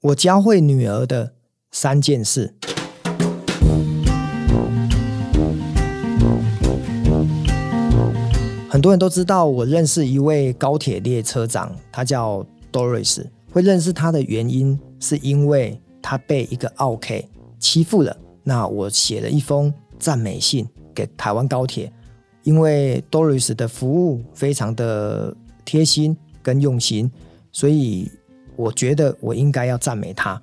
我教会女儿的三件事。很多人都知道，我认识一位高铁列车长，他叫 Doris。会认识他的原因，是因为他被一个奥 K 欺负了。那我写了一封赞美信给台湾高铁，因为 Doris 的服务非常的贴心跟用心，所以我觉得我应该要赞美他。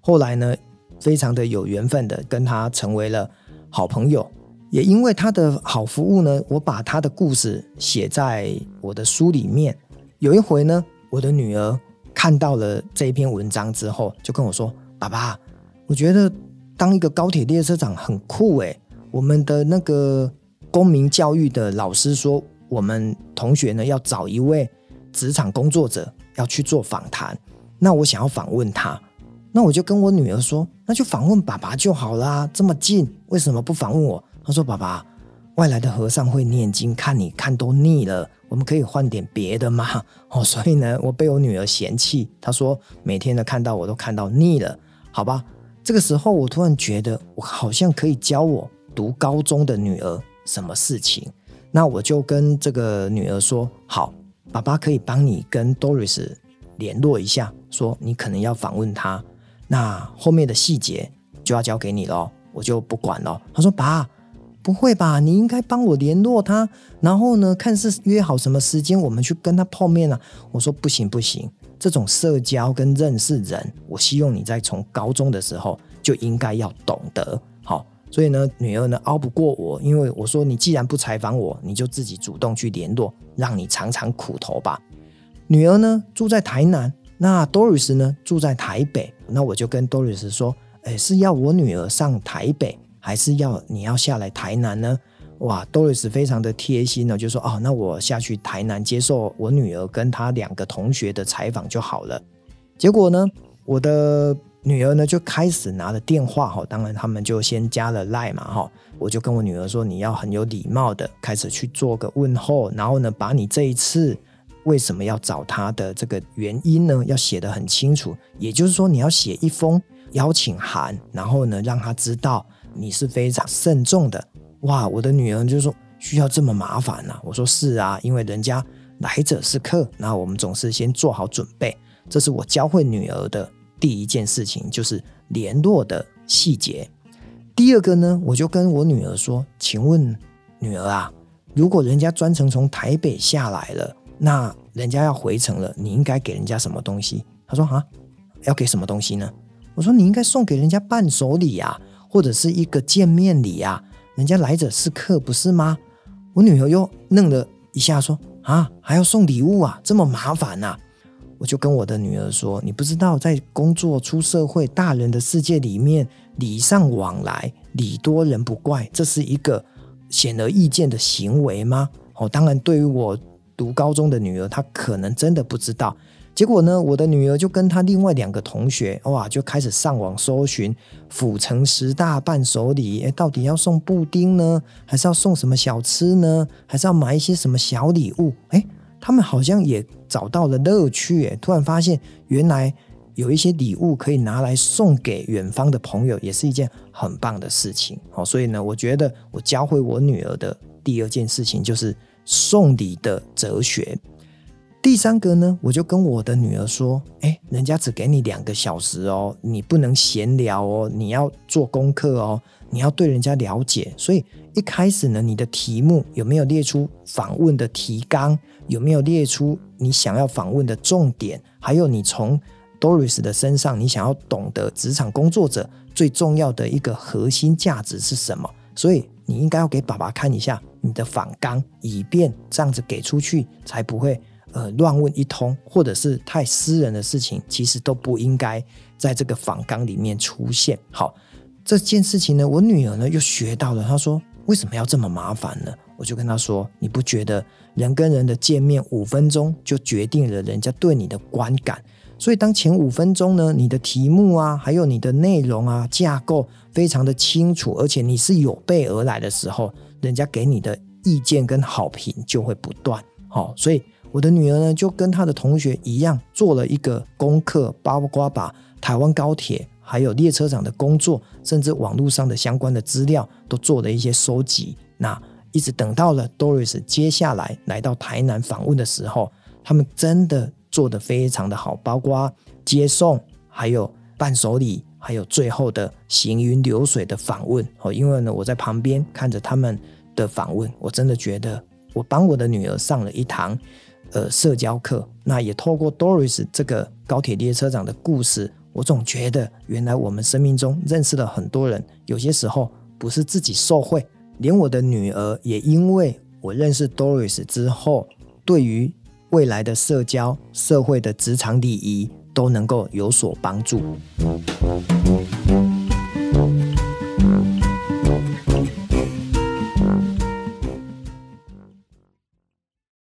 后来呢，非常的有缘分的跟他成为了好朋友。也因为他的好服务呢，我把他的故事写在我的书里面。有一回呢，我的女儿看到了这一篇文章之后，就跟我说：“爸爸，我觉得当一个高铁列车长很酷诶。我们的那个公民教育的老师说，我们同学呢要找一位职场工作者要去做访谈。那我想要访问他，那我就跟我女儿说，那就访问爸爸就好啦，这么近，为什么不访问我？”他说：“爸爸，外来的和尚会念经，看你看都腻了，我们可以换点别的吗？” 哦，所以呢，我被我女儿嫌弃。她说：“每天的看到我都看到腻了，好吧？”这个时候，我突然觉得我好像可以教我读高中的女儿什么事情。那我就跟这个女儿说：“好，爸爸可以帮你跟 Doris 联络一下，说你可能要访问他。那后面的细节就要交给你了，我就不管了。”他说：“爸。”不会吧？你应该帮我联络他，然后呢，看是约好什么时间，我们去跟他碰面啊。我说不行不行，这种社交跟认识人，我希望你在从高中的时候就应该要懂得。所以呢，女儿呢拗不过我，因为我说你既然不采访我，你就自己主动去联络，让你尝尝苦头吧。女儿呢住在台南，那 Doris 呢住在台北，那我就跟 Doris 说，诶，是要我女儿上台北。还是要你要下来台南呢？哇，Doris 非常的贴心呢，就说哦，那我下去台南接受我女儿跟她两个同学的采访就好了。结果呢，我的女儿呢就开始拿了电话哈，当然他们就先加了 Line 嘛哈，我就跟我女儿说，你要很有礼貌的开始去做个问候，然后呢，把你这一次为什么要找她的这个原因呢，要写得很清楚，也就是说你要写一封邀请函，然后呢，让她知道。你是非常慎重的哇！我的女儿就说需要这么麻烦呢、啊？我说是啊，因为人家来者是客，那我们总是先做好准备。这是我教会女儿的第一件事情，就是联络的细节。第二个呢，我就跟我女儿说：“请问女儿啊，如果人家专程从台北下来了，那人家要回程了，你应该给人家什么东西？”她说：“啊，要给什么东西呢？”我说：“你应该送给人家伴手礼呀。”或者是一个见面礼啊，人家来者是客，不是吗？我女儿又愣了一下，说：“啊，还要送礼物啊，这么麻烦呐！”我就跟我的女儿说：“你不知道，在工作出社会大人的世界里面，礼尚往来，礼多人不怪，这是一个显而易见的行为吗？”哦，当然，对于我读高中的女儿，她可能真的不知道。结果呢，我的女儿就跟她另外两个同学，哇，就开始上网搜寻府城十大伴手礼，诶，到底要送布丁呢，还是要送什么小吃呢，还是要买一些什么小礼物？诶，他们好像也找到了乐趣，哎，突然发现原来有一些礼物可以拿来送给远方的朋友，也是一件很棒的事情。好，所以呢，我觉得我教会我女儿的第二件事情就是送礼的哲学。第三个呢，我就跟我的女儿说：“哎，人家只给你两个小时哦，你不能闲聊哦，你要做功课哦，你要对人家了解。所以一开始呢，你的题目有没有列出访问的提纲？有没有列出你想要访问的重点？还有你从 Doris 的身上，你想要懂得职场工作者最重要的一个核心价值是什么？所以你应该要给爸爸看一下你的访纲，以便这样子给出去才不会。”呃，乱问一通，或者是太私人的事情，其实都不应该在这个访纲里面出现。好，这件事情呢，我女儿呢又学到了。她说：“为什么要这么麻烦呢？”我就跟她说：“你不觉得人跟人的见面五分钟就决定了人家对你的观感？所以当前五分钟呢，你的题目啊，还有你的内容啊，架构非常的清楚，而且你是有备而来的时候，人家给你的意见跟好评就会不断。好，所以。我的女儿呢，就跟她的同学一样，做了一个功课，包括把台湾高铁还有列车长的工作，甚至网络上的相关的资料，都做了一些收集。那一直等到了 Doris 接下来来到台南访问的时候，他们真的做得非常的好，包括接送，还有伴手礼，还有最后的行云流水的访问。哦，因为呢，我在旁边看着他们的访问，我真的觉得我帮我的女儿上了一堂呃社交课。那也透过 Doris 这个高铁列车长的故事，我总觉得原来我们生命中认识了很多人，有些时候不是自己受贿。连我的女儿也因为我认识 Doris 之后，对于未来的社交、社会的职场礼仪都能够有所帮助。